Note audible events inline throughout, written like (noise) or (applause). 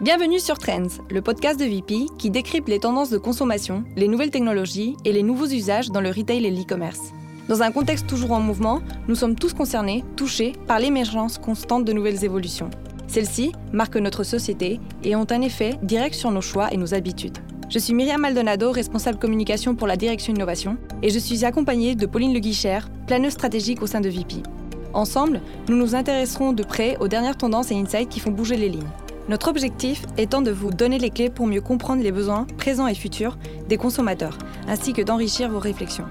Bienvenue sur Trends, le podcast de VP qui décrypte les tendances de consommation, les nouvelles technologies et les nouveaux usages dans le retail et l'e-commerce. Dans un contexte toujours en mouvement, nous sommes tous concernés, touchés par l'émergence constante de nouvelles évolutions. Celles-ci marquent notre société et ont un effet direct sur nos choix et nos habitudes. Je suis Myriam Maldonado, responsable communication pour la direction innovation, et je suis accompagnée de Pauline Le Guichère, planeuse stratégique au sein de VP. Ensemble, nous nous intéresserons de près aux dernières tendances et insights qui font bouger les lignes. Notre objectif étant de vous donner les clés pour mieux comprendre les besoins présents et futurs des consommateurs, ainsi que d'enrichir vos réflexions.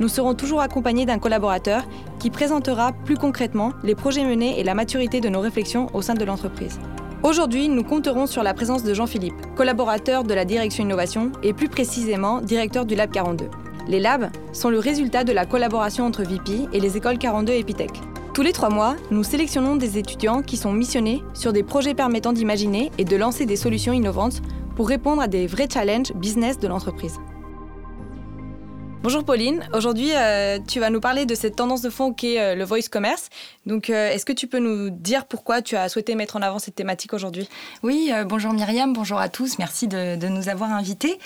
Nous serons toujours accompagnés d'un collaborateur qui présentera plus concrètement les projets menés et la maturité de nos réflexions au sein de l'entreprise. Aujourd'hui, nous compterons sur la présence de Jean-Philippe, collaborateur de la direction innovation et plus précisément directeur du Lab 42. Les labs sont le résultat de la collaboration entre VP et les écoles 42 Epitech. Tous les trois mois, nous sélectionnons des étudiants qui sont missionnés sur des projets permettant d'imaginer et de lancer des solutions innovantes pour répondre à des vrais challenges business de l'entreprise. Bonjour Pauline, aujourd'hui euh, tu vas nous parler de cette tendance de fond qu'est euh, le voice commerce. Donc euh, est-ce que tu peux nous dire pourquoi tu as souhaité mettre en avant cette thématique aujourd'hui? Oui, bonjour Myriam, bonjour à tous, merci de, de nous avoir invités.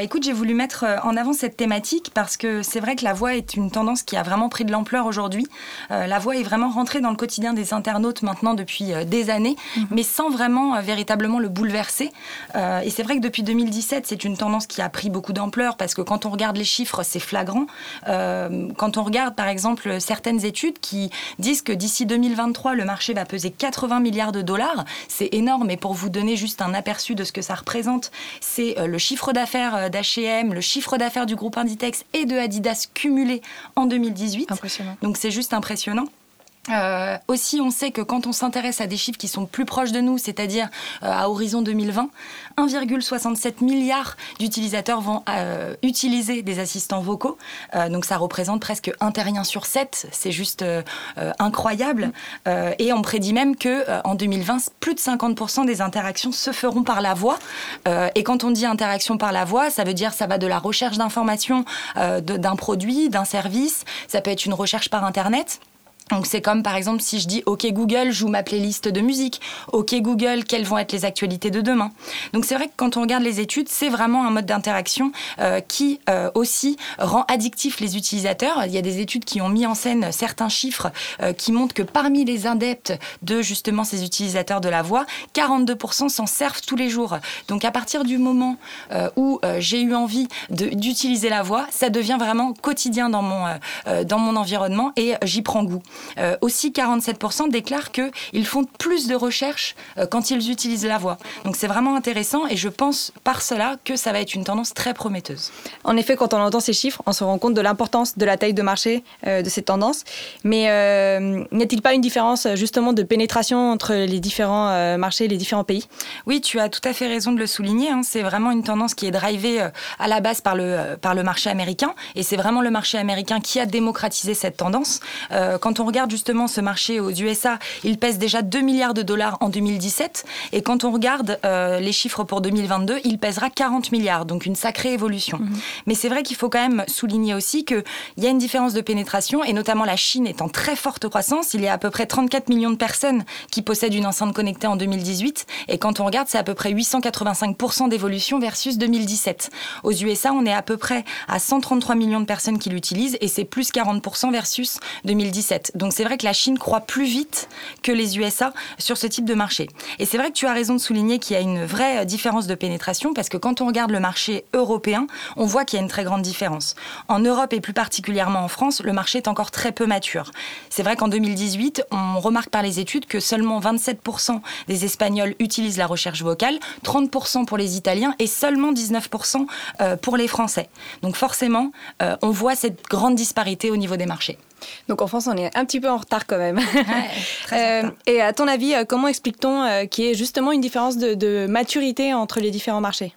écoute, j'ai voulu mettre en avant cette thématique parce que c'est vrai que la voix est une tendance qui a vraiment pris de l'ampleur aujourd'hui. la voix est vraiment rentrée dans le quotidien des internautes maintenant depuis des années, mhm. mais sans vraiment véritablement le bouleverser. et c'est vrai que depuis 2017, c'est une tendance qui a pris beaucoup d'ampleur parce que quand on regarde les chiffres, c'est flagrant. Euh, quand on regarde par exemple certaines études qui disent que d'ici 2023, le marché va peser 80 milliards de dollars, c'est énorme. Et pour vous donner juste un aperçu de ce que ça représente, c'est euh, le chiffre d'affaires euh, d'H&M, le chiffre d'affaires du groupe Inditex et de Adidas cumulé en 2018. Impressionnant. Donc c'est juste impressionnant. Euh, aussi, on sait que quand on s'intéresse à des chiffres qui sont plus proches de nous, c'est-à-dire euh, à horizon 2020, 1,67 milliard d'utilisateurs vont euh, utiliser des assistants vocaux. donc ça représente presque un terrien sur sept. C'est juste incroyable. et on prédit même que en 2020, plus de 50% des interactions se feront par la voix. et quand on dit interaction par la voix, ça veut dire ça va de la recherche d'informations d'un produit, d'un service. Ça peut être une recherche par Internet. Donc c'est comme par exemple si je dis OK Google, joue ma playlist de musique. OK Google, quelles vont être les actualités de demain? Donc c'est vrai que quand on regarde les études, c'est vraiment un mode d'interaction euh, qui euh, aussi rend addictif les utilisateurs. Il y a des études qui ont mis en scène certains chiffres euh, qui montrent que parmi les adeptes de justement ces utilisateurs de la voix, 42% s'en servent tous les jours. Donc à partir du moment où j'ai eu envie d'utiliser la voix, ça devient vraiment quotidien dans mon, dans mon environnement et j'y prends goût. Euh, aussi, 47% déclarent qu'ils font plus de recherches euh, quand ils utilisent la voix. Donc c'est vraiment intéressant et je pense par cela que ça va être une tendance très prometteuse. En effet, quand on entend ces chiffres, on se rend compte de l'importance de la taille de marché euh, de cette tendance. Mais n'y a-t-il pas une différence justement de pénétration entre les différents marchés, les différents pays? Oui, tu as tout à fait raison de le souligner. Hein. C'est vraiment une tendance qui est drivée à la base par le, par le marché américain. Et c'est vraiment le marché américain qui a démocratisé cette tendance. quand on on regarde justement ce marché aux USA, il pèse déjà 2 milliards de dollars en 2017. Et quand on regarde euh, les chiffres pour 2022, il pèsera 40 milliards. Donc une sacrée évolution. Mhm. Mais c'est vrai qu'il faut quand même souligner aussi qu'il y a une différence de pénétration, et notamment la Chine est en très forte croissance. Il y a à peu près 34 millions de personnes qui possèdent une enceinte connectée en 2018. Et quand on regarde, c'est à peu près 885% d'évolution versus 2017. Aux USA, on est à peu près à 133 millions de personnes qui l'utilisent, et c'est plus 40% versus 2017. Donc c'est vrai que la Chine croit plus vite que les USA sur ce type de marché. Et c'est vrai que tu as raison de souligner qu'il y a une vraie différence de pénétration parce que quand on regarde le marché européen, on voit qu'il y a une très grande différence. En Europe et plus particulièrement en France, le marché est encore très peu mature. C'est vrai qu'en 2018, on remarque par les études que seulement 27% des Espagnols utilisent la recherche vocale, 30% pour les Italiens et seulement 19% euh, pour les Français. Donc forcément, euh, on voit cette grande disparité au niveau des marchés. Donc en France, on est un petit peu en retard quand même. (laughs) Euh, et à ton avis, euh, comment explique-t-on euh, qu'il y ait justement une différence de, de maturité entre les différents marchés?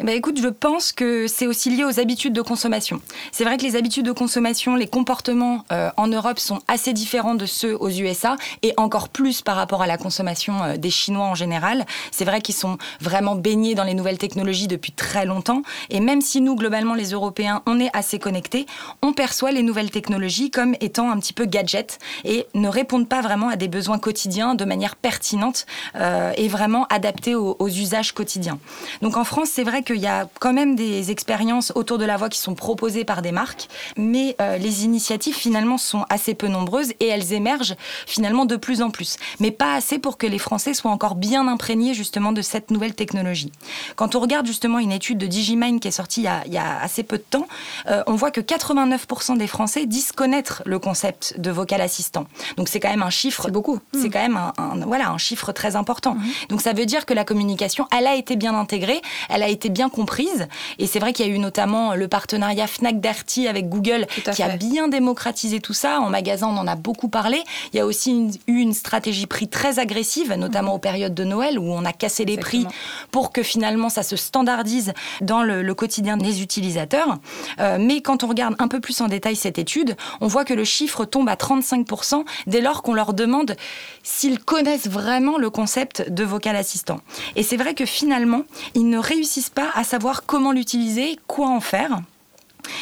Eh ben, écoute, je pense que c'est aussi lié aux habitudes de consommation. C'est vrai que les habitudes de consommation, les comportements euh, en Europe sont assez différents de ceux aux USA et encore plus par rapport à la consommation euh, des Chinois en général. C'est vrai qu'ils sont vraiment baignés dans les nouvelles technologies depuis très longtemps et même si nous, globalement, les Européens, on est assez connectés, on perçoit les nouvelles technologies comme étant un petit peu gadgets et ne répondent pas vraiment à des besoins quotidiens de manière pertinente euh, et vraiment adaptée aux, aux usages quotidiens. Donc en France, c'est vrai qu'il y a quand même des expériences autour de la voix qui sont proposées par des marques, mais euh, les initiatives finalement sont assez peu nombreuses et elles émergent finalement de plus en plus, mais pas assez pour que les Français soient encore bien imprégnés justement de cette nouvelle technologie. Quand on regarde justement une étude de Digimind qui est sortie il y a, assez peu de temps, euh, on voit que 89% des Français disent connaître le concept de vocal assistant. Donc c'est quand même un chiffre. C'est beaucoup. C'est quand même un, voilà, un chiffre très important. Mhm. Donc ça veut dire que la communication, elle a été bien intégrée, elle a été bien comprise. Et c'est vrai qu'il y a eu notamment le partenariat Fnac Darty avec Google qui a bien démocratisé tout ça. En magasin, on en a beaucoup parlé. Il y a aussi eu une stratégie prix très agressive, notamment aux périodes de Noël où on a cassé les prix pour que finalement ça se standardise dans le, quotidien des utilisateurs. Euh, mais quand on regarde un peu plus en détail cette étude, on voit que le chiffre tombe à 35% dès lors qu'on leur demande s'ils connaissent vraiment le concept de vocal assistant. Et c'est vrai que finalement, ils ne réussissent pas à savoir comment l'utiliser, quoi en faire.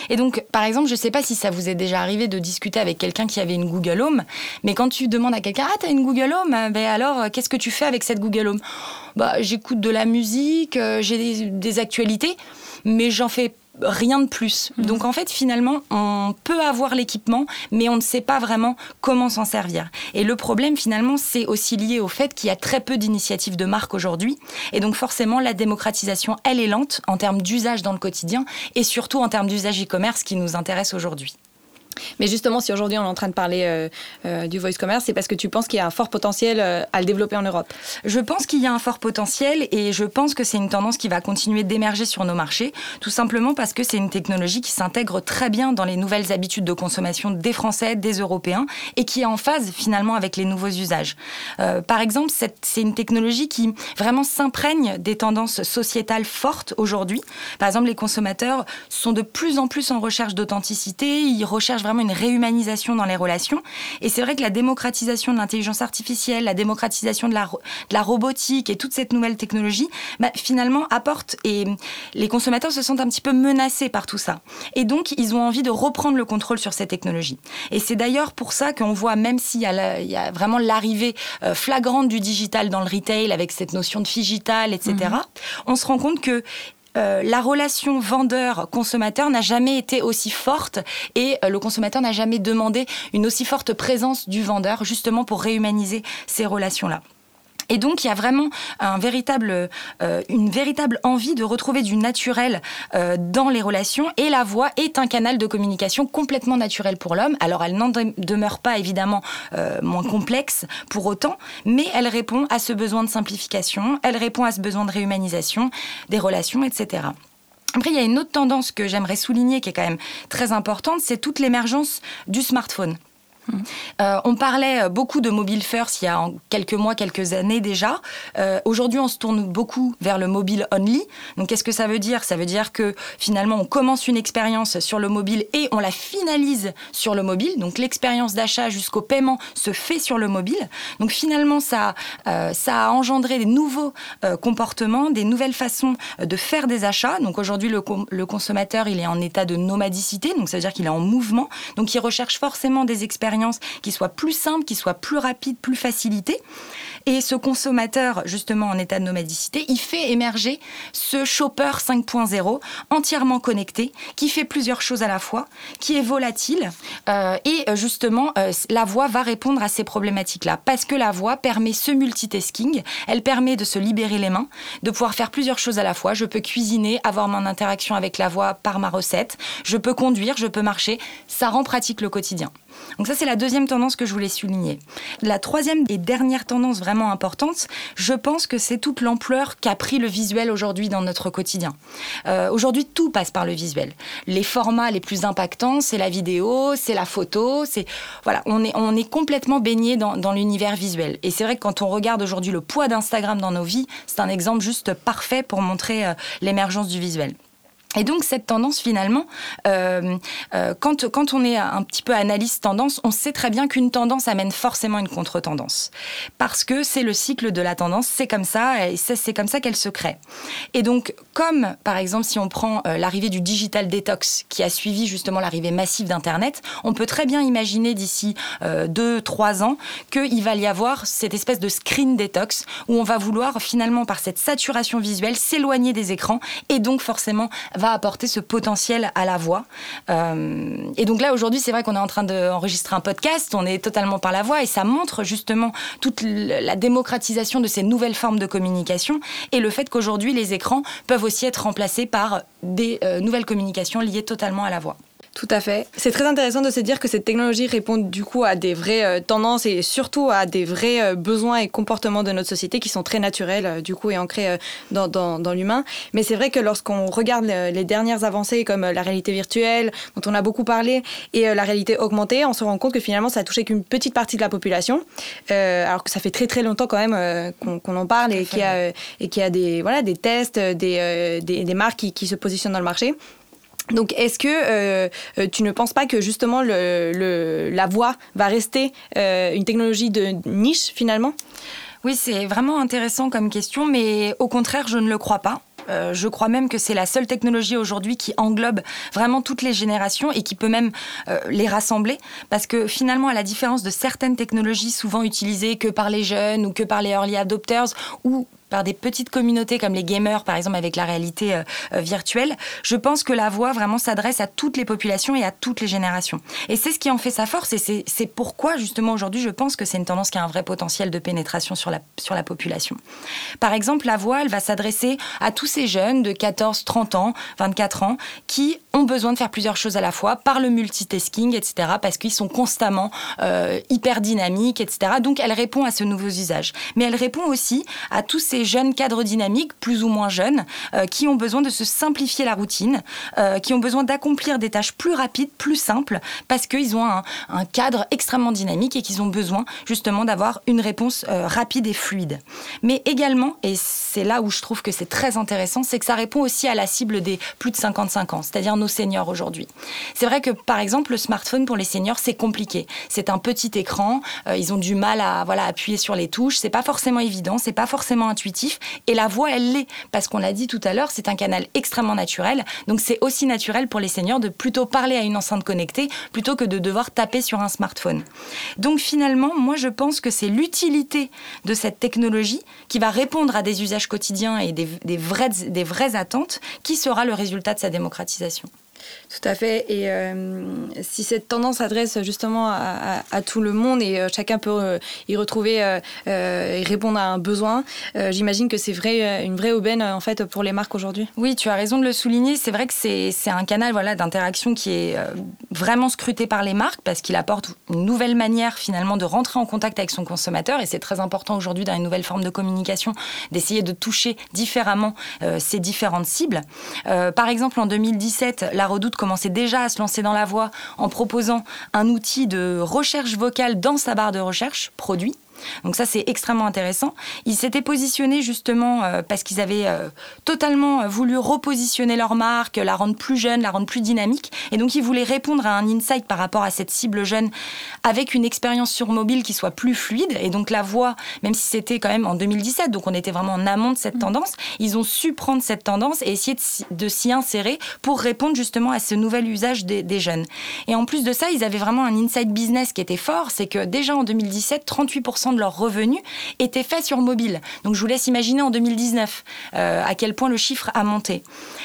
Et donc, par exemple, je ne sais pas si ça vous est déjà arrivé de discuter avec quelqu'un qui avait une Google Home, mais quand tu demandes à quelqu'un, ah, t'as une Google Home, ben alors, qu'est-ce que tu fais avec cette Google Home? Bah, j'écoute de la musique, euh, j'ai des, des actualités, mais j'en fais rien de plus. Mhm. Donc en fait, finalement, on peut avoir l'équipement, mais on ne sait pas vraiment comment s'en servir. Et le problème, finalement, c'est aussi lié au fait qu'il y a très peu d'initiatives de marque aujourd'hui. Et donc forcément, la démocratisation, elle est lente en termes d'usage dans le quotidien et surtout en termes d'usage e-commerce qui nous intéresse aujourd'hui. Mais justement, si aujourd'hui on est en train de parler euh, euh, du voice commerce, c'est parce que tu penses qu'il y a un fort potentiel euh, à le développer en Europe Je pense qu'il y a un fort potentiel et je pense que c'est une tendance qui va continuer d'émerger sur nos marchés, tout simplement parce que c'est une technologie qui s'intègre très bien dans les nouvelles habitudes de consommation des Français, des Européens et qui est en phase finalement avec les nouveaux usages. par exemple, c'est une technologie qui vraiment s'imprègne des tendances sociétales fortes aujourd'hui. Par exemple, les consommateurs sont de plus en plus en recherche d'authenticité, ils recherchent vraiment une réhumanisation dans les relations. Et c'est vrai que la démocratisation de l'intelligence artificielle, la démocratisation de la, de la robotique et toute cette nouvelle technologie, bah, finalement apporte et les consommateurs se sentent un petit peu menacés par tout ça. Et donc, ils ont envie de reprendre le contrôle sur ces technologies. Et c'est d'ailleurs pour ça qu'on voit, même s'il y, y, a vraiment l'arrivée euh, flagrante du digital dans le retail avec cette notion de digital, etc., mhm. on se rend compte que euh, la relation vendeur-consommateur n'a jamais été aussi forte et euh, le consommateur n'a jamais demandé une aussi forte présence du vendeur justement pour réhumaniser ces relations-là. Et donc, il y a vraiment euh, une véritable envie de retrouver du naturel euh, dans les relations. Et la voix est un canal de communication complètement naturel pour l'homme. Alors, elle n'en demeure pas évidemment euh, moins complexe pour autant, mais elle répond à ce besoin de simplification, elle répond à ce besoin de réhumanisation des relations, etc. Après, il y a une autre tendance que j'aimerais souligner qui est quand même très importante, c'est toute l'émergence du smartphone. Euh, on parlait euh, beaucoup de mobile first il y a quelques mois, quelques années déjà. Euh, aujourd'hui, on se tourne beaucoup vers le mobile only. Donc, qu'est-ce que ça veut dire? Ça veut dire que finalement, on commence une expérience sur le mobile et on la finalise sur le mobile. Donc, l'expérience d'achat jusqu'au paiement se fait sur le mobile. Donc, finalement, ça, ça a engendré des nouveaux comportements, des nouvelles façons de faire des achats. Donc, aujourd'hui, le, le consommateur, il est en état de nomadicité. Donc, ça veut dire qu'il est en mouvement. Donc, il recherche forcément des expériences qui soit plus simple, qui soit plus rapide, plus facilité. Et ce consommateur, justement en état de nomadicité, il fait émerger ce shopper 5.0 entièrement connecté, qui fait plusieurs choses à la fois, qui est volatile. Euh, et euh, justement, euh, la voix va répondre à ces problématiques-là. Parce que la voix permet ce multitasking, elle permet de se libérer les mains, de pouvoir faire plusieurs choses à la fois. Je peux cuisiner, avoir mon interaction avec la voix par ma recette, je peux conduire, je peux marcher. Ça rend pratique le quotidien. Donc ça, c'est la deuxième tendance que je voulais souligner. La troisième et dernière tendance vraiment importante, je pense que c'est toute l'ampleur qu'a pris le visuel aujourd'hui dans notre quotidien. Euh, aujourd'hui, tout passe par le visuel. Les formats les plus impactants, c'est la vidéo, c'est la photo, c'est voilà, on est on est complètement baigné dans, dans l'univers visuel. Et c'est vrai que quand on regarde aujourd'hui le poids d'Instagram dans nos vies, c'est un exemple juste parfait pour montrer euh, l'émergence du visuel. Et donc cette tendance finalement, euh, euh, quand, quand on est un petit peu analyste tendance, on sait très bien qu'une tendance amène forcément une contre-tendance. Parce que c'est le cycle de la tendance, c'est comme ça, et c'est comme ça qu'elle se crée. Et donc comme par exemple si on prend euh, l'arrivée du digital detox qui a suivi justement l'arrivée massive d'Internet, on peut très bien imaginer d'ici deux, trois ans qu'il va y avoir cette espèce de screen detox où on va vouloir finalement par cette saturation visuelle s'éloigner des écrans et donc forcément va apporter ce potentiel à la voix. Euh, et donc là, aujourd'hui, c'est vrai qu'on est en train d'enregistrer un podcast, on est totalement par la voix, et ça montre justement toute la démocratisation de ces nouvelles formes de communication et le fait qu'aujourd'hui, les écrans peuvent aussi être remplacés par des euh, nouvelles communications liées totalement à la voix. Tout à fait. C'est très intéressant de se dire que cette technologie répond du coup à des vraies euh, tendances et surtout à des vrais euh, besoins et comportements de notre société qui sont très naturels euh, du coup et ancrés dans, dans, dans l'humain. Mais c'est vrai que lorsqu'on regarde les dernières avancées comme la réalité virtuelle dont on a beaucoup parlé et la réalité augmentée, on se rend compte que finalement ça a touché qu'une petite partie de la population. alors que ça fait très très longtemps quand même qu'on en parle et qu'il y a, et qu'il y a des, voilà, des tests, des, des, des marques qui, qui se positionnent dans le marché. Donc, est-ce que euh, euh, tu ne penses pas que justement la voix va rester euh, une technologie de niche finalement? Oui, c'est vraiment intéressant comme question, mais au contraire, je ne le crois pas. je crois même que c'est la seule technologie aujourd'hui qui englobe vraiment toutes les générations et qui peut même les rassembler. Parce que finalement, à la différence de certaines technologies souvent utilisées que par les jeunes ou que par les early adopters ou par des petites communautés comme les gamers, par exemple, avec la réalité euh, euh, virtuelle, je pense que la voix vraiment s'adresse à toutes les populations et à toutes les générations. Et c'est ce qui en fait sa force et c'est pourquoi, justement, aujourd'hui, je pense que c'est une tendance qui a un vrai potentiel de pénétration sur la, sur la population. Par exemple, la voix, elle va s'adresser à tous ces jeunes de 14, 30 ans, 24 ans, qui ont besoin de faire plusieurs choses à la fois par le multitasking, etc., parce qu'ils sont constamment euh, hyper dynamiques, etc. Donc, elle répond à ce nouveau usage. Mais elle répond aussi à tous ces jeunes cadres dynamiques, plus ou moins jeunes, euh, qui ont besoin de se simplifier la routine, euh, qui ont besoin d'accomplir des tâches plus rapides, plus simples, parce qu'ils ont un, cadre extrêmement dynamique et qu'ils ont besoin justement d'avoir une réponse rapide et fluide. Mais également, et c'est là où je trouve que c'est très intéressant, c'est que ça répond aussi à la cible des plus de 55 ans, c'est-à-dire nos seniors aujourd'hui. C'est vrai que par exemple, le smartphone pour les seniors, c'est compliqué. C'est un petit écran, ils ont du mal à voilà appuyer sur les touches, c'est pas forcément évident, c'est pas forcément intuitif et la voix, elle l'est. Parce qu'on l'a dit tout à l'heure, c'est un canal extrêmement naturel. Donc c'est aussi naturel pour les seniors de plutôt parler à une enceinte connectée plutôt que de devoir taper sur un smartphone. Donc finalement, moi je pense que c'est l'utilité de cette technologie qui va répondre à des usages quotidiens et des, des vraies attentes qui sera le résultat de sa démocratisation. Tout à fait. Et euh, si cette tendance s'adresse justement à, tout le monde et euh, chacun peut euh, y retrouver et répondre à un besoin, j'imagine que c'est vrai, une vraie aubaine en fait pour les marques aujourd'hui. Oui, tu as raison de le souligner. C'est vrai que c'est un canal voilà, d'interaction qui est vraiment scruté par les marques parce qu'il apporte une nouvelle manière finalement de rentrer en contact avec son consommateur. Et c'est très important aujourd'hui dans une nouvelle forme de communication d'essayer de toucher différemment ces différentes cibles. par exemple, en 2017, la Redoute commençait déjà à se lancer dans la voix en proposant un outil de recherche vocale dans sa barre de recherche produit. Donc ça, c'est extrêmement intéressant. Ils s'étaient positionnés justement euh, parce qu'ils avaient euh, totalement euh, voulu repositionner leur marque, la rendre plus jeune, la rendre plus dynamique. Et donc, ils voulaient répondre à un insight par rapport à cette cible jeune avec une expérience sur mobile qui soit plus fluide. Et donc, la voix, même si c'était quand même en 2017, donc on était vraiment en amont de cette mm. tendance, ils ont su prendre cette tendance et essayer de, s'y insérer pour répondre justement à ce nouvel usage des, des jeunes. Et en plus de ça, ils avaient vraiment un insight business qui était fort. C'est que déjà en 2017, 38% de leurs revenus étaient faits sur mobile. Donc je vous laisse imaginer en 2019 euh, à quel point le chiffre a monté.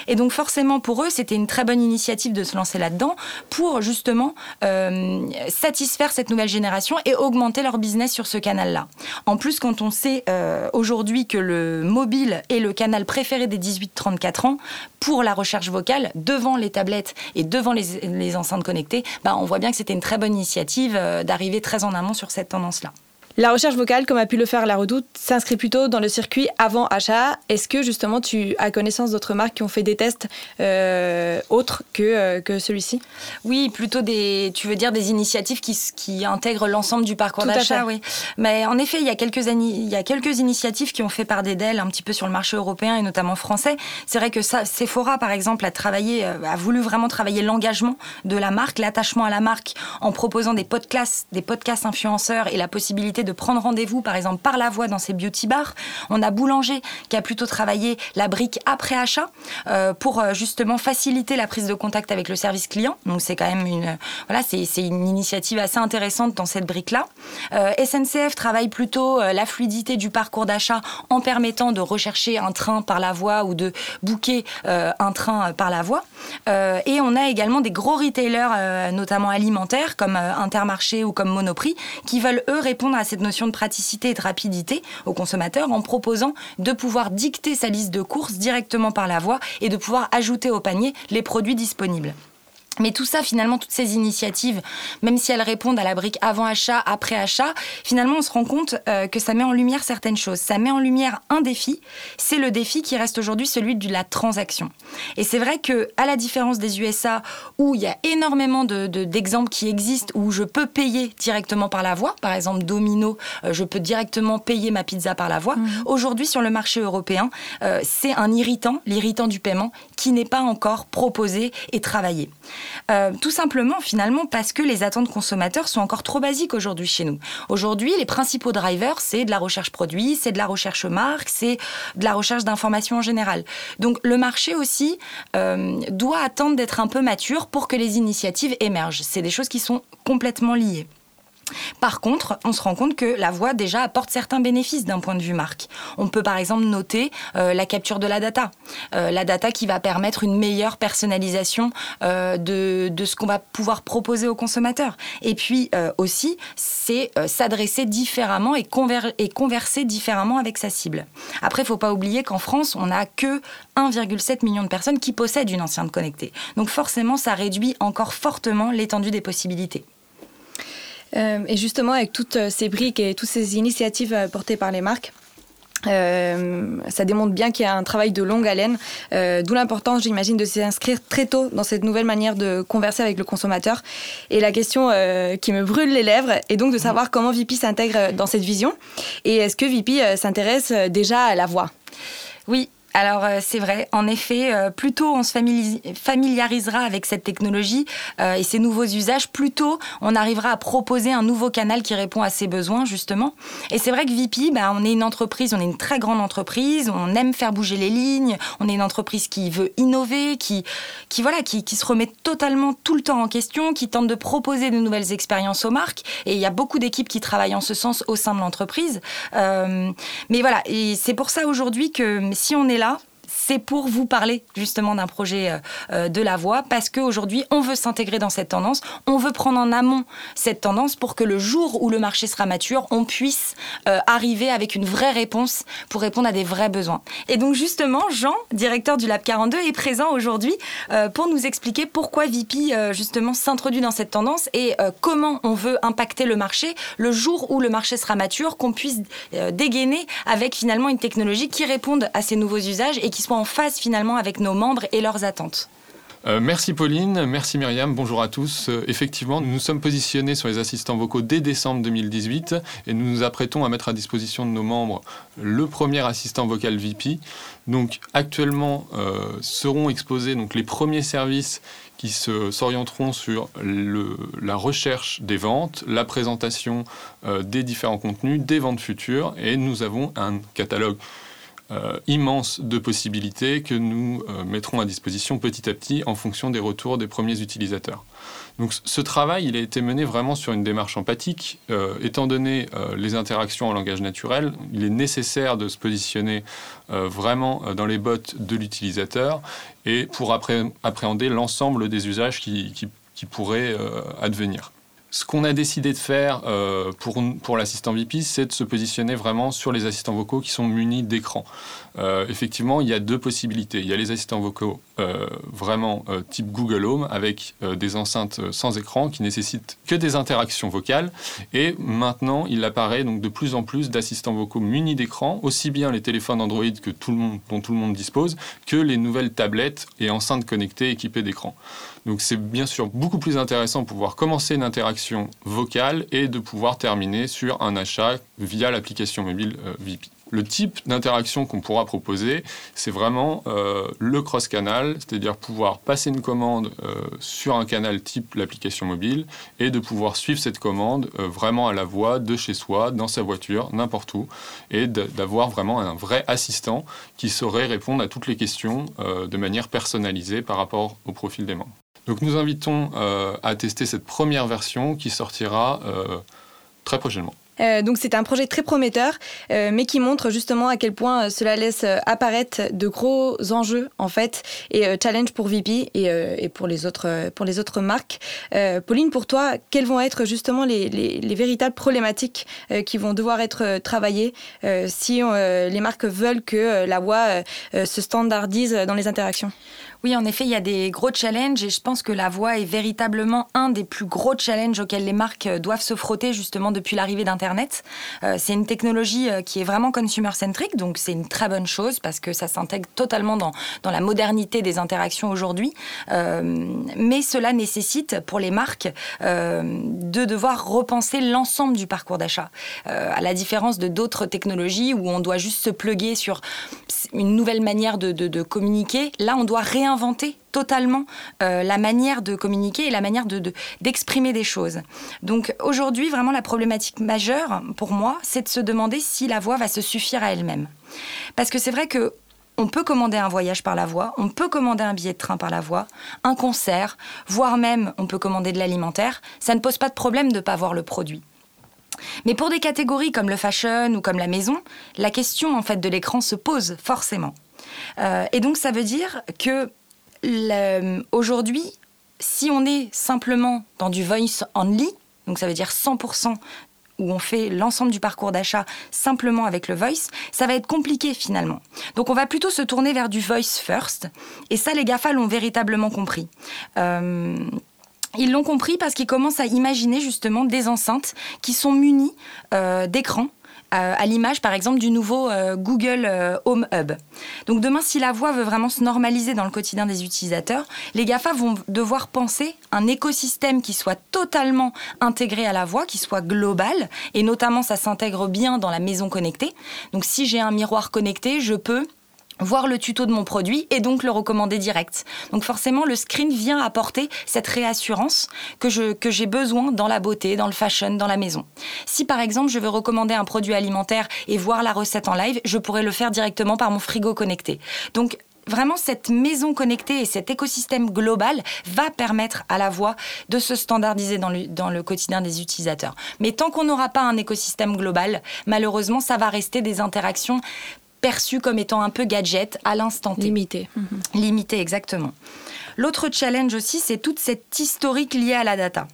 Et donc forcément pour eux, c'était une très bonne initiative de se lancer là-dedans pour justement euh, satisfaire cette nouvelle génération et augmenter leur business sur ce canal-là. En plus, quand on sait euh, aujourd'hui que le mobile est le canal préféré des 18-34 ans pour la recherche vocale devant les tablettes et devant les, enceintes connectées, bah, on voit bien que c'était une très bonne initiative d'arriver très en amont sur cette tendance-là. La recherche vocale, comme a pu le faire la Redoute, s'inscrit plutôt dans le circuit avant achat. Est-ce que justement tu as connaissance d'autres marques qui ont fait des tests euh, autres que, euh, que celui-ci? Oui, plutôt des, tu veux dire des initiatives qui, qui intègrent l'ensemble du parcours d'achat, oui. Mais en effet, il y, a quelques il y a quelques initiatives qui ont fait part d'elle un petit peu sur le marché européen et notamment français. C'est vrai que ça, Sephora, par exemple, a travaillé, euh, a voulu vraiment travailler l'engagement de la marque, l'attachement à la marque en proposant des podcasts, des podcasts influenceurs et la possibilité de prendre rendez-vous, par exemple, par la voix dans ces beauty bars. On a Boulanger qui a plutôt travaillé la brique après achat euh, pour euh, justement faciliter la prise de contact avec le service client. Donc c'est quand même une, voilà, c'est, une initiative assez intéressante dans cette brique-là. Euh, SNCF travaille plutôt la fluidité du parcours d'achat en permettant de rechercher un train par la voie ou de booker un train par la voie. et on a également des gros retailers, notamment alimentaires comme Intermarché ou comme Monoprix, qui veulent eux répondre à cette notion de praticité et de rapidité au consommateur en proposant de pouvoir dicter sa liste de courses directement par la voix et de pouvoir ajouter au panier les produits disponibles. Mais tout ça, finalement, toutes ces initiatives, même si elles répondent à la brique avant achat, après achat, finalement, on se rend compte euh, que ça met en lumière certaines choses. Ça met en lumière un défi, c'est le défi qui reste aujourd'hui celui de la transaction. Et c'est vrai que, à la différence des USA, où il y a énormément d'exemples de, qui existent, où je peux payer directement par la voie, par exemple Domino, euh, je peux directement payer ma pizza par la voie. Mmh. Aujourd'hui, sur le marché européen, euh, c'est un irritant, l'irritant du paiement, qui n'est pas encore proposé et travaillé. Euh, tout simplement, finalement, parce que les attentes consommateurs sont encore trop basiques aujourd'hui chez nous. Aujourd'hui, les principaux drivers, c'est de la recherche produit, c'est de la recherche marque, c'est de la recherche d'informations en général. Donc le marché aussi euh, doit attendre d'être un peu mature pour que les initiatives émergent. C'est des choses qui sont complètement liées. Par contre, on se rend compte que la voix déjà apporte certains bénéfices d'un point de vue marque. On peut par exemple noter euh, la capture de la data. Euh, la data qui va permettre une meilleure personnalisation euh, de, ce qu'on va pouvoir proposer aux consommateurs. Et puis aussi, c'est s'adresser différemment et, converser différemment avec sa cible. Après, il faut pas oublier qu'en France, on n'a que 1,7 million de personnes qui possèdent une enceinte connectée. Donc forcément, ça réduit encore fortement l'étendue des possibilités. Euh, et justement, avec toutes euh, ces briques et toutes ces initiatives euh, portées par les marques, ça démontre bien qu'il y a un travail de longue haleine, d'où l'importance, j'imagine, de s'inscrire très tôt dans cette nouvelle manière de converser avec le consommateur. Et la question qui me brûle les lèvres est donc de savoir comment VP s'intègre dans cette vision. Et est-ce que VP s'intéresse déjà à la voix? Oui, alors euh, c'est vrai, en effet, euh, plus tôt on se familiarisera avec cette technologie euh, et ces nouveaux usages, plus tôt on arrivera à proposer un nouveau canal qui répond à ses besoins justement. Et c'est vrai que VP, bah, on est une entreprise, on est une très grande entreprise, on aime faire bouger les lignes, on est une entreprise qui veut innover, qui, qui voilà, qui, qui se remet totalement tout le temps en question, qui tente de proposer de nouvelles expériences aux marques. Et il y a beaucoup d'équipes qui travaillent en ce sens au sein de l'entreprise. mais voilà, et c'est pour ça aujourd'hui que si on est c'est pour vous parler justement d'un projet euh, euh, de la voix, parce qu'aujourd'hui, on veut s'intégrer dans cette tendance, on veut prendre en amont cette tendance pour que le jour où le marché sera mature, on puisse euh, arriver avec une vraie réponse pour répondre à des vrais besoins. Et donc justement, Jean, directeur du Lab 42, est présent aujourd'hui pour nous expliquer pourquoi VP justement s'introduit dans cette tendance et comment on veut impacter le marché le jour où le marché sera mature, qu'on puisse dégainer avec finalement une technologie qui réponde à ces nouveaux usages et qui soit en phase finalement avec nos membres et leurs attentes. Euh, merci Pauline, merci Myriam, bonjour à tous. Euh, effectivement, nous nous sommes positionnés sur les assistants vocaux dès décembre 2018 et nous nous apprêtons à mettre à disposition de nos membres le premier assistant vocal VP. Donc actuellement euh, seront exposés donc, les premiers services qui s'orienteront sur la recherche des ventes, la présentation des différents contenus, des ventes futures et nous avons un catalogue euh, immense de possibilités que nous euh, mettrons à disposition petit à petit en fonction des retours des premiers utilisateurs. Donc ce travail, il a été mené vraiment sur une démarche empathique. Euh, étant donné les interactions en langage naturel, il est nécessaire de se positionner vraiment dans les bottes de l'utilisateur et pour appréhender l'ensemble des usages qui, qui pourraient advenir. Ce qu'on a décidé de faire euh, pour, l'assistant VP, c'est de se positionner vraiment sur les assistants vocaux qui sont munis d'écran. Euh, effectivement, il y a deux possibilités. Il y a les assistants vocaux euh, vraiment type Google Home avec des enceintes sans écran qui nécessitent que des interactions vocales. Et maintenant, il apparaît donc de plus en plus d'assistants vocaux munis d'écran, aussi bien les téléphones Android que tout le monde, dont tout le monde dispose, que les nouvelles tablettes et enceintes connectées équipées d'écran. Donc c'est bien sûr beaucoup plus intéressant de pouvoir commencer une interaction vocale et de pouvoir terminer sur un achat via l'application mobile euh, VP. Le type d'interaction qu'on pourra proposer, c'est vraiment euh, le cross-canal, c'est-à-dire pouvoir passer une commande euh, sur un canal type l'application mobile et de pouvoir suivre cette commande vraiment à la voix de chez soi, dans sa voiture, n'importe où, et d'avoir vraiment un vrai assistant qui saurait répondre à toutes les questions de manière personnalisée par rapport au profil des membres. Donc nous invitons euh, à tester cette première version qui sortira euh, très prochainement. Euh, donc c'est un projet très prometteur, mais qui montre justement à quel point cela laisse apparaître de gros enjeux en fait et challenge pour VP et, pour, les autres, pour les autres marques. Pauline, pour toi, quelles vont être justement les, les véritables problématiques qui vont devoir être travaillées si les marques veulent que la voix se standardise dans les interactions? Oui, en effet, il y a des gros challenges et je pense que la voix est véritablement un des plus gros challenges auxquels les marques euh, doivent se frotter justement depuis l'arrivée d'Internet. Euh, c'est une technologie euh, qui est vraiment consumer-centric, donc c'est une très bonne chose parce que ça s'intègre totalement dans, la modernité des interactions aujourd'hui. mais cela nécessite pour les marques de devoir repenser l'ensemble du parcours d'achat. à la différence de d'autres technologies où on doit juste se pluguer sur une nouvelle manière de, communiquer, là on doit réinventer inventer totalement euh, la manière de communiquer et la manière d'exprimer de, des choses. Donc aujourd'hui, vraiment, la problématique majeure pour moi, c'est de se demander si la voix va se suffire à elle-même. Parce que c'est vrai que on peut commander un voyage par la voix, on peut commander un billet de train par la voix, un concert, voire même on peut commander de l'alimentaire. Ça ne pose pas de problème de ne pas voir le produit. Mais pour des catégories comme le fashion ou comme la maison, la question en fait de l'écran se pose forcément. Euh, et donc ça veut dire que aujourd'hui, si on est simplement dans du voice only, donc ça veut dire 100% où on fait l'ensemble du parcours d'achat simplement avec le voice, ça va être compliqué finalement. Donc on va plutôt se tourner vers du voice first. Et ça, les GAFA l'ont véritablement compris. Euh, ils l'ont compris parce qu'ils commencent à imaginer justement des enceintes qui sont munies euh, d'écrans à l'image par exemple du nouveau euh, Google euh, Home Hub. Donc demain, si la voix veut vraiment se normaliser dans le quotidien des utilisateurs, les GAFA vont devoir penser un écosystème qui soit totalement intégré à la voix, qui soit global, et notamment ça s'intègre bien dans la maison connectée. Donc si j'ai un miroir connecté, je peux voir le tuto de mon produit et donc le recommander direct. Donc forcément, le screen vient apporter cette réassurance que que j'ai besoin dans la beauté, dans le fashion, dans la maison. Si par exemple je veux recommander un produit alimentaire et voir la recette en live, je pourrais le faire directement par mon frigo connecté. Donc vraiment cette maison connectée et cet écosystème global va permettre à la voix de se standardiser dans le, dans le quotidien des utilisateurs. Mais tant qu'on n'aura pas un écosystème global, malheureusement, ça va rester des interactions perçu comme étant un peu gadget à l'instant T. Limité. Mhm. Limité, exactement. L'autre challenge aussi, c'est toute cette historique liée à la data.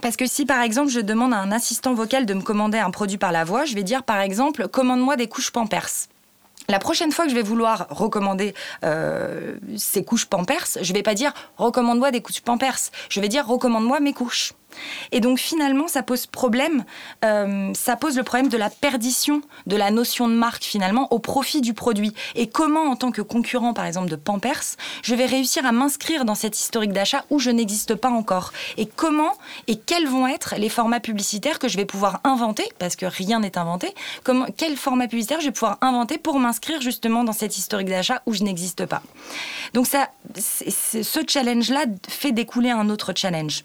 Parce que si par exemple je demande à un assistant vocal de me commander un produit par la voix, je vais dire par exemple commande-moi des couches Pampers. La prochaine fois que je vais vouloir recommander euh, ces couches Pampers, je vais pas dire recommande-moi des couches Pampers, je vais dire recommande-moi mes couches. Et donc finalement, ça pose problème, euh, ça pose le problème de la perdition de la notion de marque finalement au profit du produit. Et comment, en tant que concurrent par exemple de Pampers, je vais réussir à m'inscrire dans cette historique d'achat où je n'existe pas encore? Et comment et quels vont être les formats publicitaires que je vais pouvoir inventer, parce que rien n'est inventé, comment, quel format publicitaire je vais pouvoir inventer pour m'inscrire justement dans cette historique d'achat où je n'existe pas? Donc ça, ce challenge-là fait découler un autre challenge.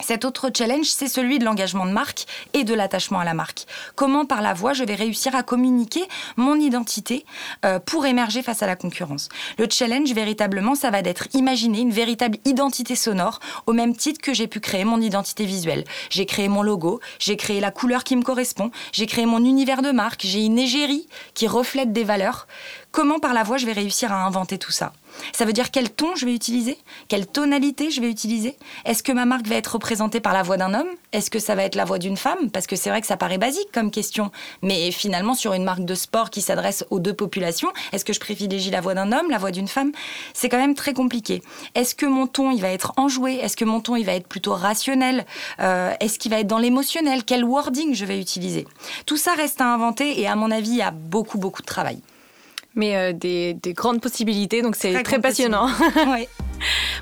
Cet autre challenge, c'est celui de l'engagement de marque et de l'attachement à la marque. Comment par la voix je vais réussir à communiquer mon identité euh, pour émerger face à la concurrence? Le challenge véritablement, ça va d'être imaginer une véritable identité sonore au même titre que j'ai pu créer mon identité visuelle. J'ai créé mon logo, j'ai créé la couleur qui me correspond, j'ai créé mon univers de marque, j'ai une égérie qui reflète des valeurs. Comment par la voix je vais réussir à inventer tout ça? Ça veut dire quel ton je vais utiliser, quelle tonalité je vais utiliser? Est-ce que ma marque va être représentée par la voix d'un homme? Est-ce que ça va être la voix d'une femme? Parce que c'est vrai que ça paraît basique comme question, mais finalement sur une marque de sport qui s'adresse aux deux populations, est-ce que je privilégie la voix d'un homme, la voix d'une femme? C'est quand même très compliqué. Est-ce que mon ton il va être enjoué? Est-ce que mon ton il va être plutôt rationnel? Euh, Est-ce qu'il va être dans l'émotionnel? Quel wording je vais utiliser? Tout ça reste à inventer et à mon avis il y a beaucoup beaucoup de travail mais euh, des, grandes possibilités, donc c'est très, passionnant. (laughs) oui.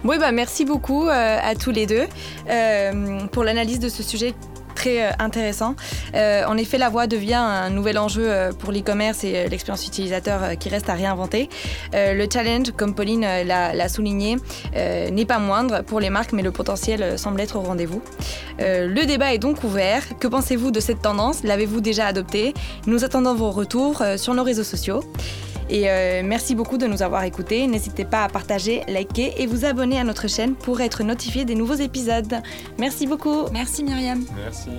Bon, bah, merci beaucoup euh, à tous les deux euh, pour l'analyse de ce sujet très intéressant. en effet, la voix devient un nouvel enjeu pour l'e-commerce et l'expérience utilisateur qui reste à réinventer. le challenge, comme Pauline l'a souligné, n'est pas moindre pour les marques, mais le potentiel semble être au rendez-vous. le débat est donc ouvert. Que pensez-vous de cette tendance? L'avez-vous déjà adoptée? Nous attendons vos retours sur nos réseaux sociaux. Et euh, merci beaucoup de nous avoir écoutés. N'hésitez pas à partager, liker et vous abonner à notre chaîne pour être notifié des nouveaux épisodes. Merci beaucoup. Merci Myriam. Merci.